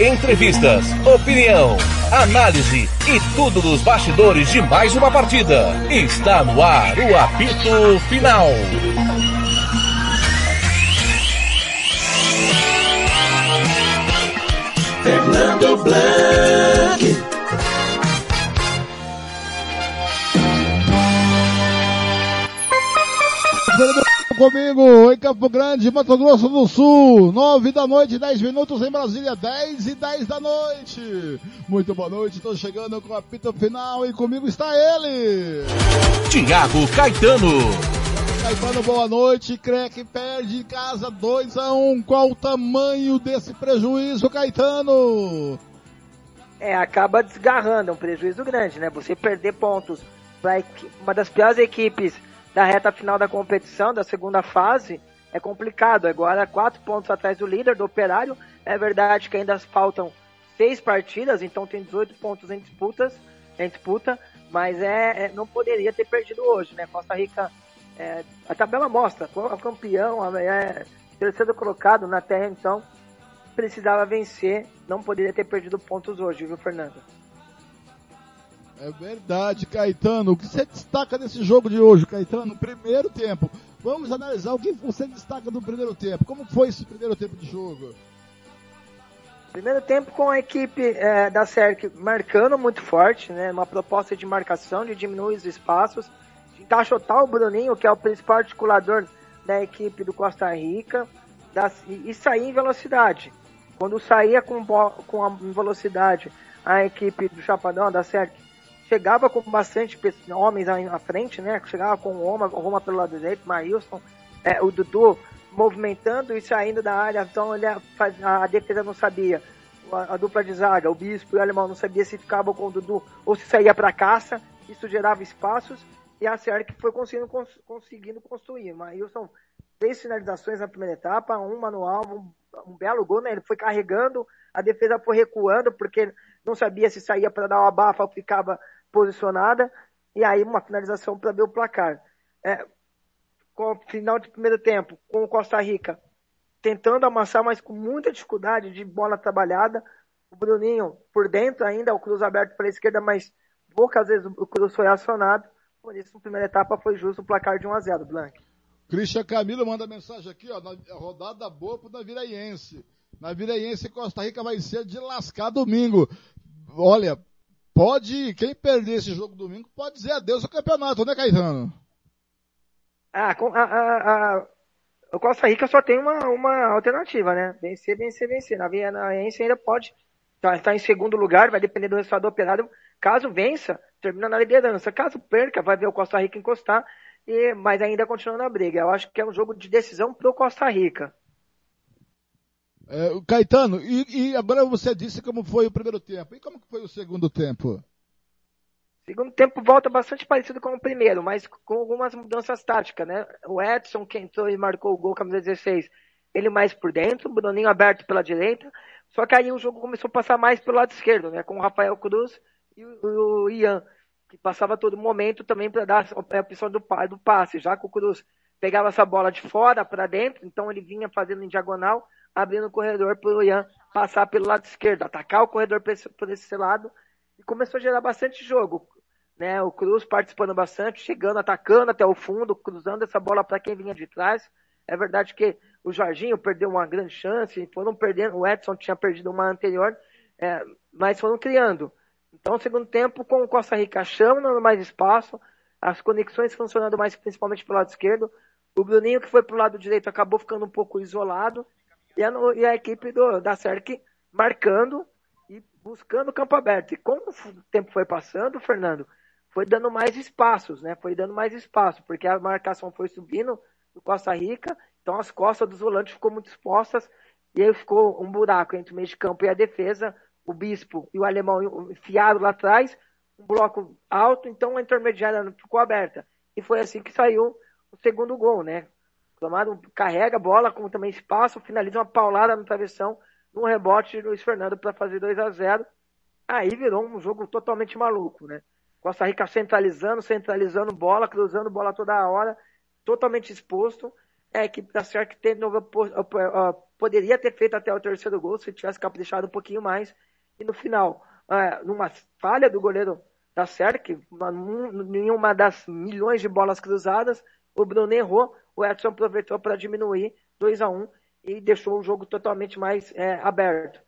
Entrevistas, opinião, análise e tudo dos bastidores de mais uma partida. Está no ar o apito final. Fernando Blanc. Comigo em Campo Grande, Mato Grosso do Sul, 9 da noite, 10 minutos em Brasília, 10 e 10 da noite. Muito boa noite, estou chegando com a pita final e comigo está ele. Tiago Caetano. Caetano, boa noite. Crec perde em casa 2 a 1 Qual o tamanho desse prejuízo, Caetano? É, acaba desgarrando, é um prejuízo grande, né? Você perder pontos para uma das piores equipes da reta final da competição, da segunda fase, é complicado. Agora, quatro pontos atrás do líder, do Operário. É verdade que ainda faltam seis partidas, então tem 18 pontos em disputas, em disputa, mas é, é não poderia ter perdido hoje, né? Costa Rica, é, a tabela mostra, o campeão, é, terceiro colocado na terra, então precisava vencer, não poderia ter perdido pontos hoje, viu, Fernando? É verdade, Caetano. O que você destaca desse jogo de hoje, Caetano? Primeiro tempo. Vamos analisar o que você destaca do primeiro tempo. Como foi esse primeiro tempo de jogo? Primeiro tempo com a equipe é, da SERC marcando muito forte, né? Uma proposta de marcação, de diminuir os espaços, de encaixotar o Bruninho, que é o principal articulador da equipe do Costa Rica, da, e, e sair em velocidade. Quando saía com, com a velocidade a equipe do Chapadão, da SERC, chegava com bastante homens à frente, né? Chegava com o Roma, Roma pelo lado direito, Maílson, é, o Dudu movimentando e saindo da área, então ele, a, defesa não sabia. A, a, dupla de zaga, o Bispo e o Alemão não sabia se ficava com o Dudu ou se saía para caça, isso gerava espaços e a que foi conseguindo, conseguindo construir. Maílson três finalizações na primeira etapa, um manual, um, um belo gol, né? Ele foi carregando, a defesa foi recuando porque não sabia se saía para dar uma bafa ou ficava posicionada, e aí uma finalização para ver o placar. É, com o final de primeiro tempo, com o Costa Rica tentando amassar, mas com muita dificuldade de bola trabalhada. O Bruninho por dentro ainda, o cruz aberto para a esquerda, mas poucas vezes o cruz foi acionado. Por isso, na primeira etapa foi justo o placar de 1 a 0 Blank. Christian Camilo manda mensagem aqui, ó, na rodada boa pro Naviraense. Naviraense Costa Rica vai ser de lascar domingo. Olha, pode, quem perder esse jogo domingo, pode dizer adeus ao campeonato, né, Caetano? Ah, a, a, a, o Costa Rica só tem uma, uma alternativa, né? Vencer, vencer, vencer. Na Vianaense ainda pode estar tá, tá em segundo lugar, vai depender do resultado do operário. Caso vença, termina na liderança. Caso perca, vai ver o Costa Rica encostar, e, mas ainda continua na briga. Eu acho que é um jogo de decisão pro Costa Rica. É, Caetano, e, e, agora você disse como foi o primeiro tempo. E como foi o segundo tempo? Segundo tempo volta bastante parecido com o primeiro, mas com algumas mudanças táticas, né? O Edson, que entrou e marcou o gol, camisa 16, ele mais por dentro, o Bruninho aberto pela direita. Só que aí o jogo começou a passar mais pelo lado esquerdo, né? Com o Rafael Cruz e o, o Ian, que passava todo momento também para dar a opção do, do passe, já que o Cruz pegava essa bola de fora para dentro, então ele vinha fazendo em diagonal abrindo o corredor para o Ian passar pelo lado esquerdo, atacar o corredor por esse, lado, e começou a gerar bastante jogo. Né? O Cruz participando bastante, chegando, atacando até o fundo, cruzando essa bola para quem vinha de trás. É verdade que o Jorginho perdeu uma grande chance, foram perdendo, o Edson tinha perdido uma anterior, é, mas foram criando. Então, segundo tempo, com o Costa Rica achando mais espaço, as conexões funcionando mais principalmente pelo lado esquerdo. O Bruninho, que foi para o lado direito, acabou ficando um pouco isolado e a, e a equipe do, da SERC marcando e buscando o campo aberto. E como o tempo foi passando, Fernando, foi dando mais espaços, né? Foi dando mais espaço, porque a marcação foi subindo do Costa Rica, então as costas dos volantes ficou muito expostas e aí ficou um buraco entre o meio de campo e a defesa o Bispo e o Alemão enfiaram lá atrás, um bloco alto, então a intermediária ficou aberta. E foi assim que saiu o segundo gol, né? Clamado carrega a bola, como também espaço, finaliza uma paulada no travessão, num rebote de Luiz Fernando para fazer 2 a 0 Aí virou um jogo totalmente maluco, né? Costa Rica centralizando, centralizando bola, cruzando bola toda hora, totalmente exposto. É a equipe da SERC teve, poderia ter feito até o terceiro gol se tivesse caprichado um pouquinho mais. E no final, é, numa falha do goleiro da SERC, em uma das milhões de bolas cruzadas, o Bruno errou, o Edson aproveitou para diminuir 2 a 1 e deixou o jogo totalmente mais é, aberto.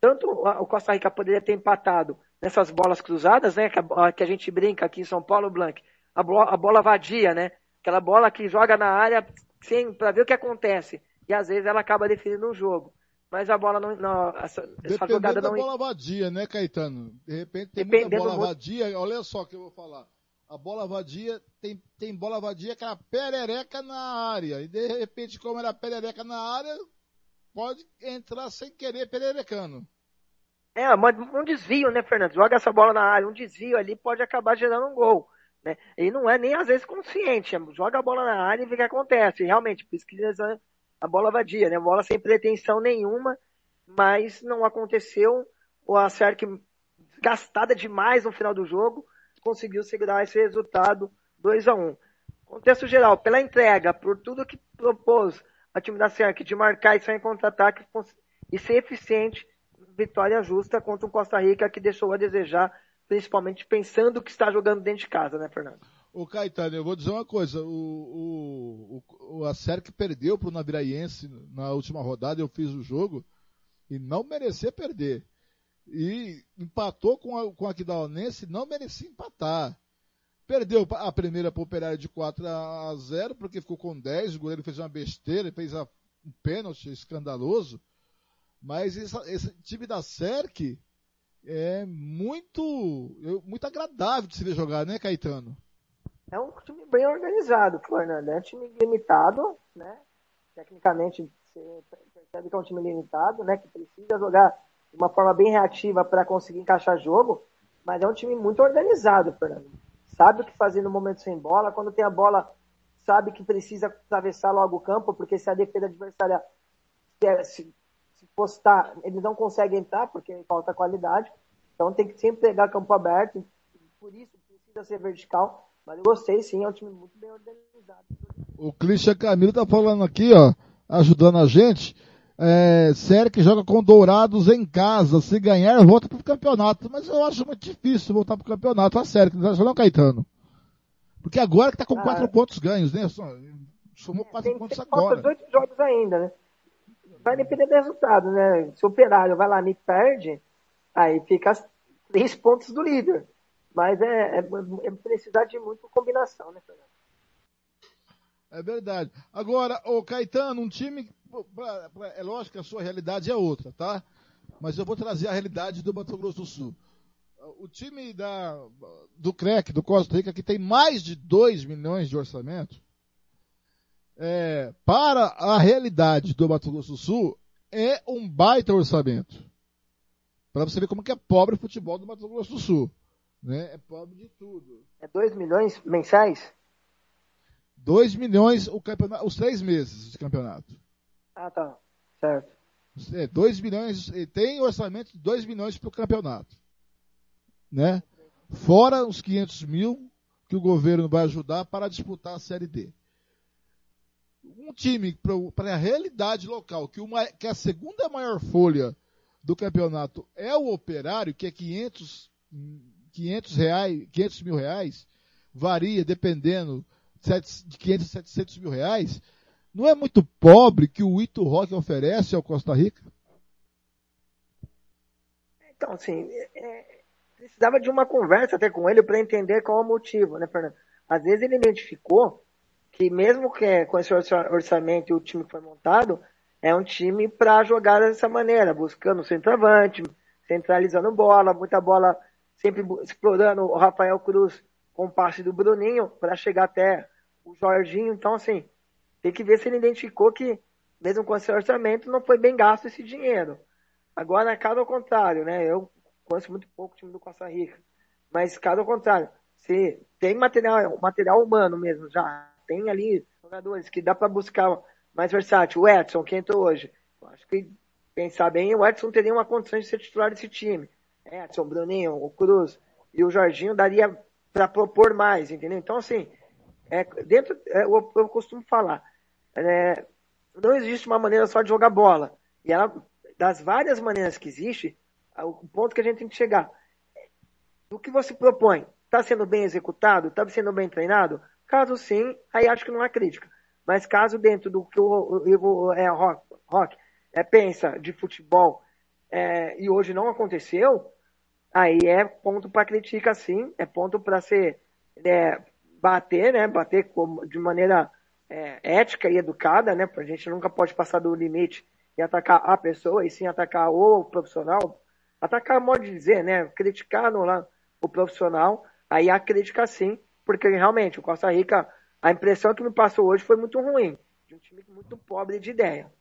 Tanto o Costa Rica poderia ter empatado nessas bolas cruzadas, né, que a, que a gente brinca aqui em São Paulo, Blanc, a, bola, a bola vadia, né, aquela bola que joga na área sem para ver o que acontece e às vezes ela acaba definindo um jogo. Mas a bola não. não essa, essa jogada da não. bola vadia, né, Caetano? De repente tem muita bola vadia. Olha só o que eu vou falar. A bola vadia, tem, tem bola vadia que era perereca na área. E de repente, como era perereca na área, pode entrar sem querer pererecando. É, um desvio, né, Fernando? Joga essa bola na área, um desvio ali pode acabar gerando um gol. Né? E não é nem às vezes consciente. Joga a bola na área e vê o que acontece. E, realmente, por isso que a bola vadia, né? Bola sem pretensão nenhuma, mas não aconteceu. O Acerque gastada demais no final do jogo, conseguiu segurar esse resultado 2 a 1 Contexto geral, pela entrega, por tudo que propôs a time da Acerque de marcar e sair em contra-ataque e ser eficiente, vitória justa contra um Costa Rica que deixou a desejar, principalmente pensando que está jogando dentro de casa, né, Fernando? O Caetano, eu vou dizer uma coisa, o, o, o Acerque perdeu para o Naviraense na última rodada, eu fiz o jogo, e não merecia perder. E empatou com a, com a Aquidauanense, não merecia empatar. Perdeu a primeira para o Operário de 4 a 0, porque ficou com 10, o goleiro fez uma besteira, fez a, um pênalti escandaloso. Mas essa, esse time da SERC é muito, muito agradável de se ver jogar, né, Caetano? É um time bem organizado, Fernando. É um time limitado, né? Tecnicamente, você percebe que é um time limitado, né? Que precisa jogar de uma forma bem reativa para conseguir encaixar jogo, mas é um time muito organizado, Fernando. Sabe o que fazer no momento sem bola, quando tem a bola, sabe que precisa atravessar logo o campo, porque se a defesa adversária se, se postar, ele não consegue entrar, porque falta qualidade. Então tem que sempre pegar campo aberto, por isso precisa ser vertical. Mas eu gostei sim, é um time muito bem organizado. O Christian Camilo tá falando aqui, ó, ajudando a gente. É, série que joga com Dourados em casa. Se ganhar, volta pro campeonato. Mas eu acho muito difícil voltar pro campeonato. A série, que não Caetano. Porque agora que tá com ah, quatro pontos ganhos, né? Somou quatro pontos agora. Tem oito jogos ainda, né? Vai depender do resultado, né? Se o operário vai lá e perde, aí fica três pontos do líder. Mas é, é, é precisar de muita combinação, né, Fernando? É verdade. Agora, o Caetano, um time. É lógico que a sua realidade é outra, tá? Mas eu vou trazer a realidade do Mato Grosso do Sul. O time da, do CREC, do Costa Rica, que tem mais de 2 milhões de orçamento, é, para a realidade do Mato Grosso do Sul, é um baita orçamento. Para você ver como que é pobre o futebol do Mato Grosso do Sul. Né? É pobre de tudo. É 2 milhões mensais? 2 milhões o campeonato, os três meses de campeonato. Ah, tá. Certo. É, 2 milhões, tem orçamento de 2 milhões para o campeonato. Né? Fora os 500 mil que o governo vai ajudar para disputar a Série D. Um time para a realidade local, que, uma, que a segunda maior folha do campeonato é o operário, que é 500 500 reais, 500 mil reais, varia dependendo de 500 a 700 mil reais, não é muito pobre que o Ito Rock oferece ao Costa Rica? Então, assim, é, precisava de uma conversa até com ele para entender qual é o motivo, né, Fernando? Às vezes ele identificou que mesmo que com esse orçamento e o time que foi montado, é um time para jogar dessa maneira, buscando centroavante, centralizando bola, muita bola sempre explorando o Rafael Cruz com o passe do Bruninho para chegar até o Jorginho. Então, assim, tem que ver se ele identificou que, mesmo com esse orçamento, não foi bem gasto esse dinheiro. Agora, caso ao contrário, né? Eu conheço muito pouco o time do Costa Rica. Mas caso ao contrário, se tem material, material humano mesmo, já tem ali jogadores que dá para buscar mais versátil. O Edson, que entrou hoje. Eu acho que pensar bem, o Edson teria uma condição de ser titular desse time. Edson, Bruninho, o Cruz e o Jorginho daria para propor mais, entendeu? Então, assim, é, dentro, é, eu, eu, costumo falar, é, não existe uma maneira só de jogar bola. E ela, das várias maneiras que existe, o ponto que a gente tem que chegar, o que você propõe, está sendo bem executado, está sendo bem treinado? Caso sim, aí acho que não há crítica. Mas caso dentro do que o, o, é, Rock, rock é, pensa de futebol é, e hoje não aconteceu, aí é ponto para crítica sim, é ponto para ser é, bater, né? Bater de maneira é, ética e educada, né? A gente nunca pode passar do limite e atacar a pessoa, e sim atacar o profissional. Atacar, modo de dizer, né? Criticar no, lá, o profissional, aí a crítica sim, porque realmente o Costa Rica, a impressão que me passou hoje foi muito ruim, de um time muito pobre de ideia.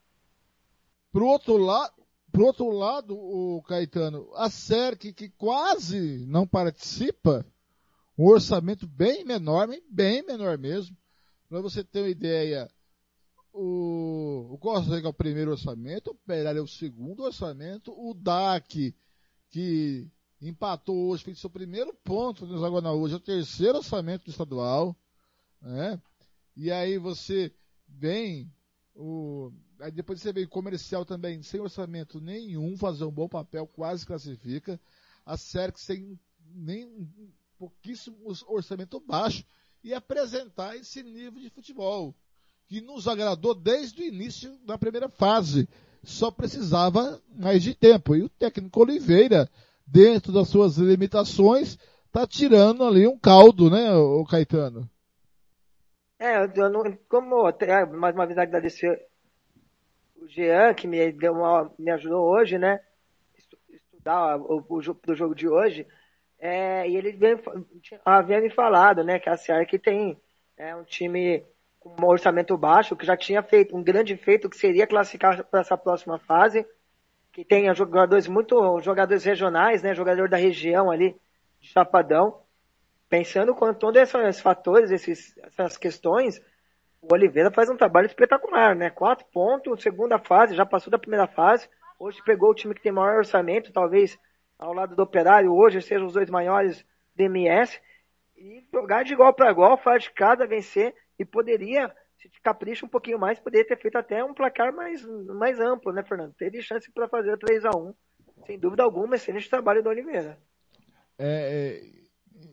Pro outro lado, pro outro lado, o Caetano, a SERC que quase não participa, um orçamento bem menor, bem menor mesmo. Para você ter uma ideia, o, o Rica é o primeiro orçamento, o Operário é o segundo orçamento, o DAC, que empatou hoje, fez seu primeiro ponto no Zaguana hoje, é o terceiro orçamento do estadual, né? E aí você vem, o, aí depois você vem comercial também, sem orçamento nenhum, fazer um bom papel, quase classifica. A SERC sem nem pouquíssimo orçamento baixo e apresentar esse nível de futebol que nos agradou desde o início da primeira fase. Só precisava mais de tempo. E o técnico Oliveira, dentro das suas limitações, está tirando ali um caldo, né, o Caetano? É, eu não, como mais uma vez agradecer o Jean, que me, deu uma, me ajudou hoje, né, estudar o, o, o jogo de hoje, é, e ele havia me falado, né, que a SEARC tem é, um time com um orçamento baixo, que já tinha feito um grande feito que seria classificar para essa próxima fase, que tem jogadores muito jogadores regionais, né, jogador da região ali de Chapadão. Pensando com todos esses fatores, esses, essas questões, o Oliveira faz um trabalho espetacular, né? Quatro pontos, segunda fase, já passou da primeira fase. Hoje pegou o time que tem maior orçamento, talvez ao lado do Operário, hoje sejam os dois maiores DMS, e jogar de igual para igual, faz de cada vencer, e poderia, se capricha um pouquinho mais, poderia ter feito até um placar mais, mais amplo, né, Fernando? Teve chance para fazer 3 a 1 sem dúvida alguma, excelente trabalho do Oliveira. É, é,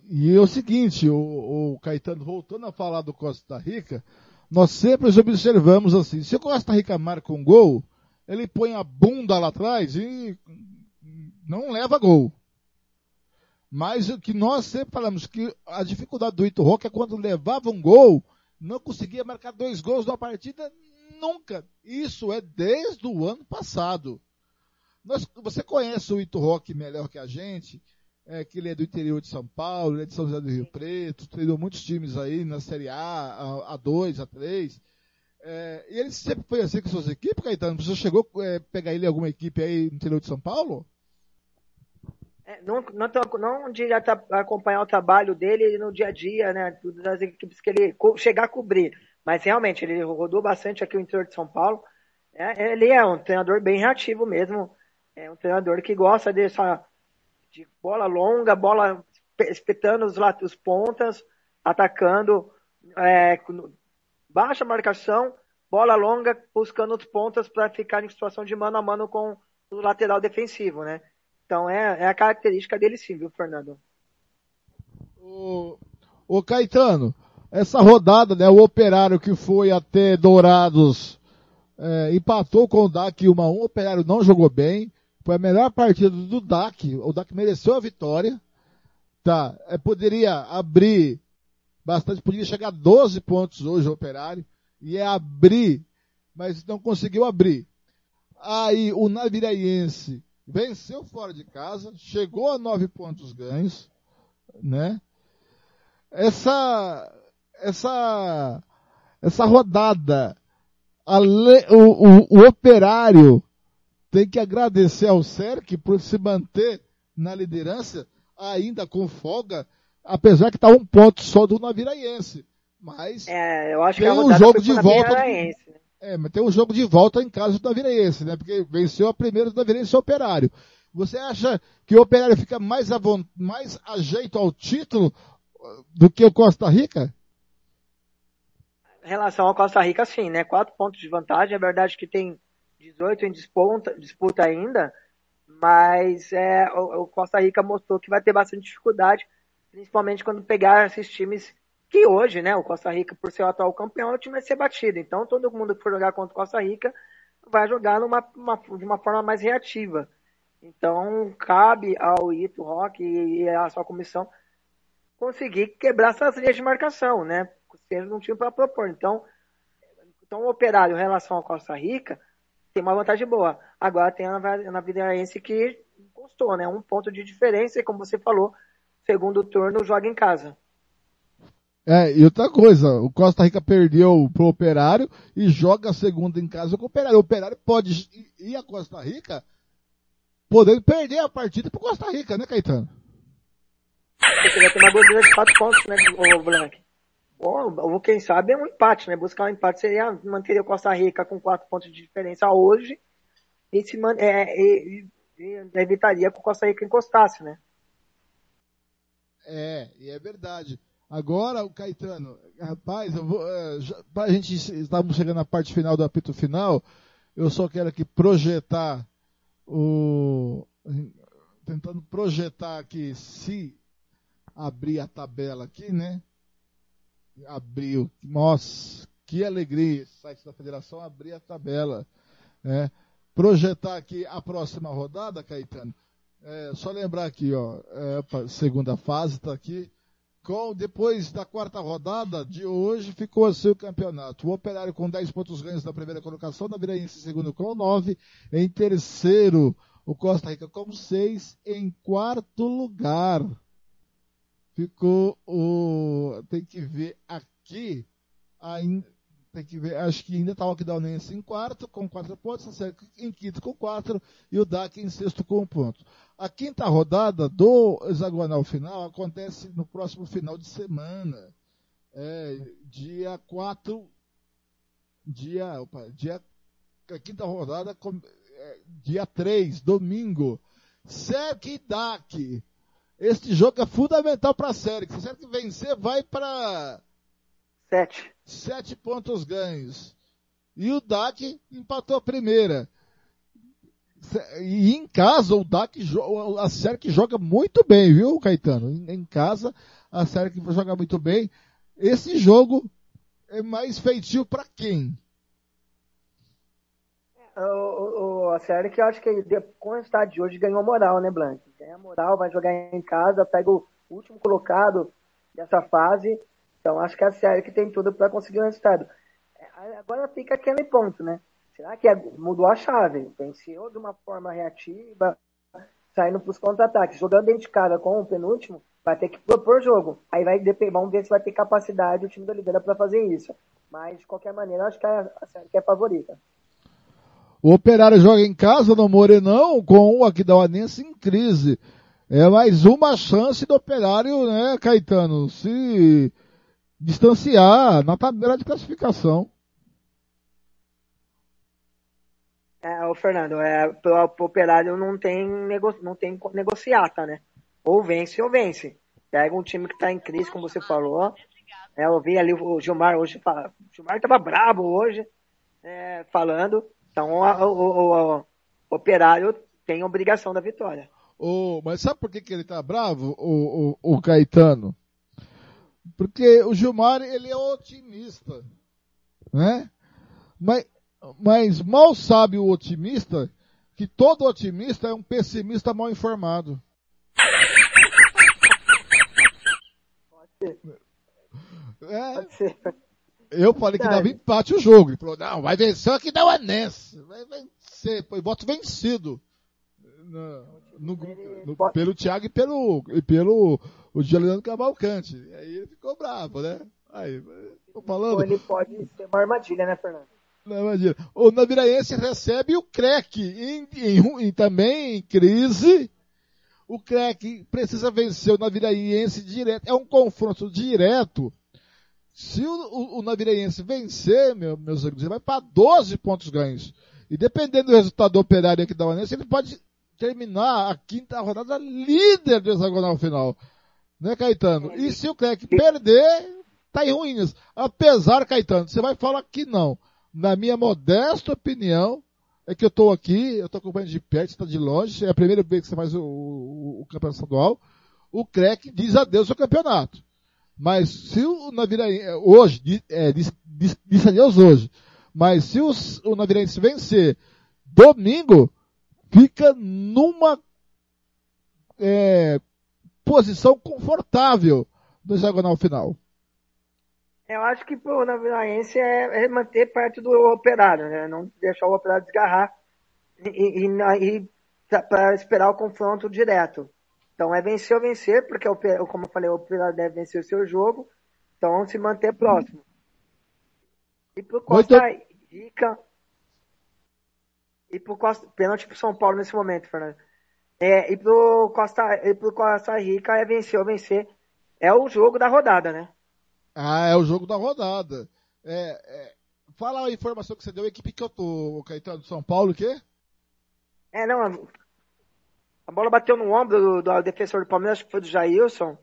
e é o seguinte, o, o Caetano, voltando a falar do Costa Rica, nós sempre observamos assim, se o Costa Rica marca um gol, ele põe a bunda lá atrás e não leva gol. Mas o que nós sempre falamos, que a dificuldade do Ito Rock é quando levava um gol, não conseguia marcar dois gols numa partida nunca. Isso é desde o ano passado. Nós, você conhece o Ito Rock melhor que a gente, é, que ele é do interior de São Paulo, ele é de São José do Rio Preto, treinou muitos times aí na Série A, A2, A3. É, e ele sempre foi assim com suas equipes, Caetano? Você chegou a é, pegar ele em alguma equipe aí no interior de São Paulo? É, não, não, não direto acompanhar o trabalho dele no dia a dia, né? Das equipes que ele chegar a cobrir. Mas realmente, ele rodou bastante aqui o interior de São Paulo. É, ele é um treinador bem reativo mesmo. É um treinador que gosta dessa de bola longa, bola espetando os, os pontas, atacando, é, baixa marcação, bola longa, buscando os pontas para ficar em situação de mano a mano com o lateral defensivo, né? Então é, é a característica dele sim, viu, Fernando? O, o Caetano, essa rodada, né, o operário que foi até Dourados é, empatou com o DAC 1 a 1 o operário não jogou bem, foi a melhor partida do DAC, o DAC mereceu a vitória, tá, é, poderia abrir bastante, poderia chegar a 12 pontos hoje o operário, e é abrir, mas não conseguiu abrir. Aí o Naviraense venceu fora de casa, chegou a nove pontos ganhos, né? Essa, essa, essa rodada, o, o, o operário tem que agradecer ao CERC por se manter na liderança, ainda com folga, apesar que está um ponto só do Naviraense. Mas É, eu acho tem que um jogo de volta. Né? É, mas tem um jogo de volta em casa do Naviraense, né? Porque venceu a primeira do Naviraense e o Operário. Você acha que o Operário fica mais, a mais ajeito ao título uh, do que o Costa Rica? Em relação ao Costa Rica, sim, né? Quatro pontos de vantagem. É verdade que tem 18 em disputa, disputa ainda, mas é, o, o Costa Rica mostrou que vai ter bastante dificuldade, principalmente quando pegar esses times que hoje, né? O Costa Rica, por ser o atual campeão, o time vai ser batido. Então, todo mundo que for jogar contra o Costa Rica vai jogar numa, uma- de uma forma mais reativa. Então, cabe ao Ito Rock e, à sua comissão conseguir quebrar essas linhas de marcação, né? Seja um time para propor. Então, então, o operário em relação ao Costa Rica tem uma vantagem boa. Agora tem a Na- Navideaense que encostou, né? Um ponto de diferença e, como você falou, segundo turno joga em casa. É, e outra coisa, o Costa Rica perdeu pro Operário e joga a segunda em casa com o Operário. O Operário pode ir- a Costa Rica podendo perder a partida pro Costa Rica, né, Caetano? Você vai ter uma gordura de quatro pontos, né, o Blank? Ou, ou quem sabe é um empate, né? Buscar um empate seria manter o Costa Rica com quatro pontos de diferença hoje e, se man, é, e- e- e evitaria que o Costa Rica encostasse, né? É, e é verdade. Agora, o Caetano, rapaz, eu vou, é, já, pra gente, estamos chegando na parte final do apito final, eu só quero aqui projetar o, tentando projetar aqui, se abrir a tabela aqui, né? Abriu, nossa, que alegria, site da federação abrir a tabela, né? Projetar aqui a próxima rodada, Caetano, é, só lembrar aqui, ó, é, segunda fase está aqui. Com, depois da quarta rodada de hoje, ficou assim o campeonato. O Operário com 10 pontos ganhos na primeira colocação, na Viraense segundo com 9. Em terceiro, o Costa Rica com 6. Em quarto lugar, ficou o. Tem que ver aqui. Ainda, tem que ver, acho que ainda está o Aquidauanense em quarto, com 4 pontos, a Sérgio em quinto com 4 e o DAC em sexto com 1 ponto. A quinta rodada do hexagonal final acontece no próximo final de semana. É, dia 4. Dia. Opa, dia. A quinta rodada, com- é, dia 3, domingo. SERC e DAC. Este jogo é fundamental para a SERC. Se a SERC vencer, vai para Sete. sete pontos ganhos. E o DAC empatou a primeira. E em casa o DAC, jo- a SERC joga muito bem, viu, Caetano? Em, casa a SERC joga muito bem. Esse jogo é mais feitio para quem? O, o, o- a série que eu acho que com o resultado de hoje ganhou moral, né, Blank? Ganha moral, vai jogar em casa, pega o último colocado dessa fase. Então acho que é a série que tem tudo para conseguir o resultado. É, Agora fica aquele ponto, né? Será que é- mudou a chave? Venceu de uma forma reativa, saindo para os contra-ataques, jogando dentro de casa com o penúltimo, vai ter que propor jogo. Aí vai depender, vamos ver se vai ter capacidade o time da Oliveira para fazer isso. Mas de qualquer maneira, acho que a, a série que é favorita. O Operário joga em casa no Morenão com o Aquidauanense em crise. É mais uma chance do Operário, né, Caetano, se distanciar na tabela de classificação. É, o Fernando, é, pro, pro operário não tem, nego, não tem negociata, né? Ou vence ou vence. Pega um time que tá em crise, como você falou. É, eu vi ali o Gilmar hoje, fala- o Gilmar tava brabo hoje, é, falando. Então a- o, o- o operário tem obrigação da vitória. Ô, mas sabe por que, que ele tá bravo, o, o, o Caetano? Porque o Gilmar, ele é otimista, né? Mas, mas mal sabe o otimista que todo otimista é um pessimista mal informado. É, Pode ser. eu falei que dava empate o jogo. Ele falou, não, vai vencer aqui da Uanense. Vai vencer. Pô, voto vencido. No, no no- pode- pelo Thiago e pelo, e pelo o Juliano Cavalcante. E aí ele ficou bravo, né? Aí, tô Ou falando. ele pode ser uma armadilha, né, Fernando? Não, imagina. O Naviraense recebe o CREC em, em, em, também em crise. O CREC precisa vencer o Naviraense direto. É um confronto direto. Se o, o, o Naviraense vencer, meu, meus amigos, ele vai para 12 pontos ganhos. E dependendo do resultado do operário aqui da Uanense, ele pode terminar a quinta rodada líder do hexagonal final. Né, Caetano? E se o CREC perder, tá em ruínas. Apesar, Caetano, você vai falar que não na minha modesta opinião, é que eu estou aqui, eu estou acompanhando de perto, está de longe, é a primeira vez que você faz o, o, o campeonato estadual, o CREC diz adeus ao campeonato. Mas se o Naviraense, hoje, é, diz adeus hoje, mas se o, o Naviraense vencer domingo, fica numa é, posição confortável no hexagonal final. Eu acho que pro Naviraense é, é manter perto do operário, né? Não deixar o operário desgarrar e, e, e para esperar o confronto direto. Então é vencer ou vencer, porque, como eu falei, o operário deve vencer o seu jogo. Então se manter próximo. E pro Costa Muito... Rica. E pro Costa. Pênalti pro São Paulo nesse momento, Fernando. É, e pro Costa, e pro Costa Rica é vencer ou vencer. É o jogo da rodada, né? Ah, é o jogo da rodada. É, é, fala a informação que você deu, a equipe que eu tô, Caetano, do São Paulo, o quê? É, não, a bola bateu no ombro do, do defensor do Palmeiras, que foi do Jailson,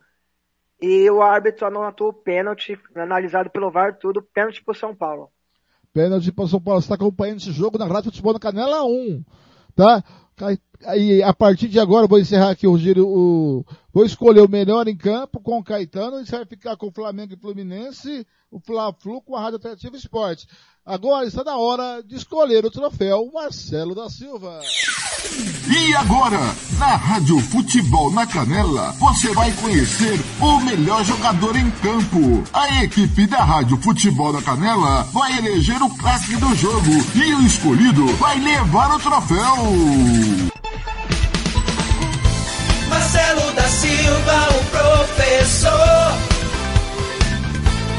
e o árbitro anotou o pênalti, analisado pelo VAR, tudo, pênalti pro São Paulo. Pênalti pro São Paulo, você está acompanhando esse jogo na Rádio Futebol na Canela 1, tá? Aí, a partir de agora, vou encerrar aqui o giro, o, vou escolher o melhor em campo com o Caetano, e vai ficar com o Flamengo e Fluminense, o Fla-Flu com a Rádio Atrativa Esporte. Agora está na hora de escolher o troféu Marcelo da Silva. E agora, na Rádio Futebol na Canela, você vai conhecer o melhor jogador em campo. A equipe da Rádio Futebol na Canela vai eleger o clássico do jogo e o escolhido vai levar o troféu. Silva, o professor.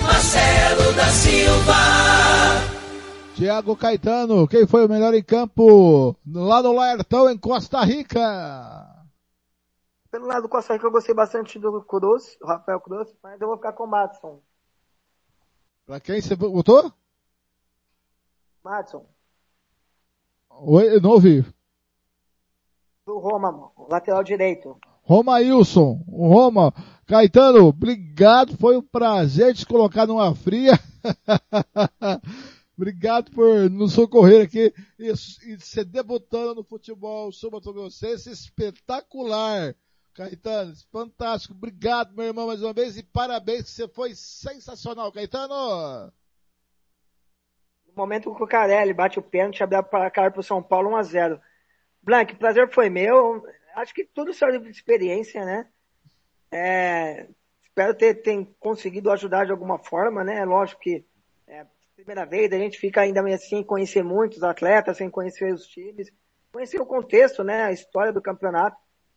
Marcelo da Silva. Tiago Caetano, quem foi o melhor em campo lá no Laertão, em Costa Rica? Pelo lado do Costa Rica, eu gostei bastante do Cruz, o Rafael Cruz, mas eu vou ficar com o Matson. Pra quem você votou? Matson. Oi, eu não ouvi. Do Roma, lateral direito. Roma Wilson, Roma, Caetano, obrigado, foi um prazer te colocar numa fria. Obrigado por nos socorrer aqui e, e ser debutando no futebol sul-mato-grossense espetacular. Caetano, fantástico. Obrigado, meu irmão, mais uma vez e parabéns você foi sensacional, Caetano. No momento que o Carelli bate o pênalti, abre a cara para o São Paulo 1 a 0 Blank, prazer foi meu. Acho que tudo serve de experiência, né? É, espero ter, ter conseguido ajudar de alguma forma, né? Lógico que primeira vez, a gente fica ainda assim sem conhecer muitos atletas, sem conhecer os times, conhecer o contexto, né, a história do campeonato.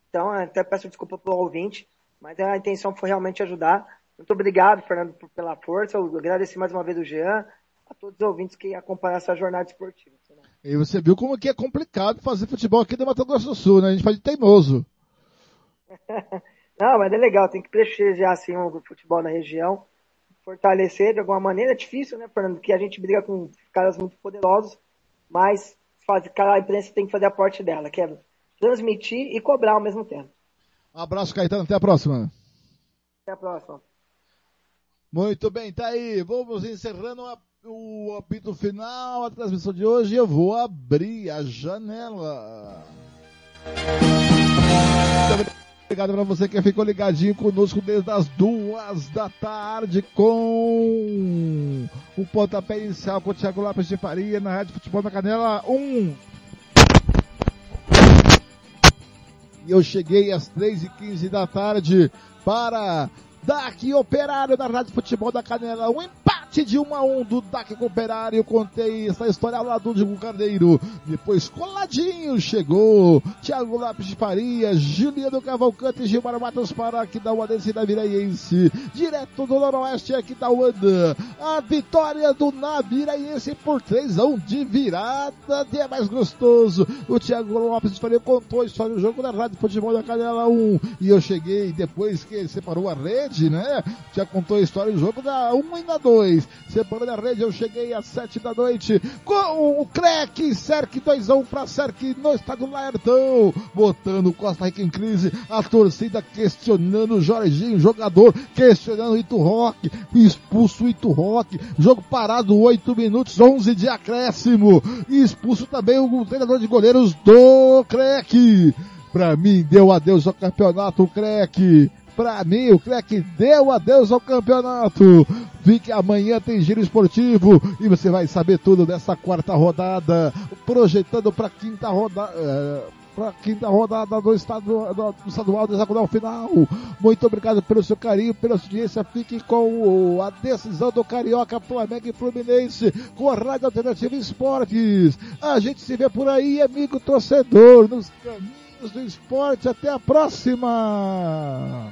Então, até peço desculpa pelo ouvinte, mas a intenção foi realmente ajudar. Muito obrigado, Fernando, pela força. Eu agradeci mais uma vez o Jean, a todos os ouvintes que acompanham essa jornada esportiva. E você viu como que é complicado fazer futebol aqui no Mato Grosso do Sul, né? A gente faz de teimoso. Não, mas é legal, tem que prestigiar assim o futebol na região fortalecer de alguma maneira. É difícil, né, Fernando? Que a gente briga com caras muito poderosos, mas faz, a imprensa tem que fazer a parte dela, que é transmitir e cobrar ao mesmo tempo. Abraço, Caetano. Até a próxima. Até a próxima. Muito bem, tá aí. Vamos encerrando a, o apito final, a transmissão de hoje. Eu vou abrir a janela. Obrigado para você que ficou ligadinho conosco desde as duas da tarde com o pontapé inicial com o Thiago Lopes de Faria na Rádio Futebol na Canela 1. E eu cheguei às 3 e 15 da tarde para dar aqui operário da Rádio Futebol da Canela. Um empate empate de 1 a 1 do DAC com o Operário. Contei essa história lá do Diego Carneiro. Depois coladinho chegou Thiago Lopes de Faria, Juliano Cavalcante e Gilmar Matos para aqui da Uadense da Viraiense. Direto do Noroeste aqui da Uanda. A vitória do Naviraense por 3 a 1 de virada. De é mais gostoso. O Thiago Lopes de Faria contou a história do jogo da Rádio Futebol da Canela 1. E eu cheguei depois que ele separou a rede, né? Já contou a história do jogo da 1 e da 2. Separando a rede, eu cheguei às 7 da noite com o Crec, Cerc 2 a 1 para Cerc no estádio Laertão. Botando Costa Rica em crise, a torcida questionando o Jorginho, jogador, questionando o Ito Rock, expulso o Ito Rock, jogo parado 8 minutos, 11 de acréscimo, expulso também o treinador de goleiros do Crec. Pra mim, deu adeus ao campeonato, o Crec. Pra mim, o Crec deu adeus ao campeonato. Fique amanhã tem giro esportivo e você vai saber tudo dessa quarta rodada, projetando pra quinta rodada. É, para quinta rodada do, estado, do estadual do hexagonal final. Muito obrigado pelo seu carinho, pela audiência. Fique com a decisão do Carioca, Flamengo e Fluminense com a Rádio Alternativa Esportes. A gente se vê por aí, amigo torcedor, nos caminhos do esporte. Até a próxima!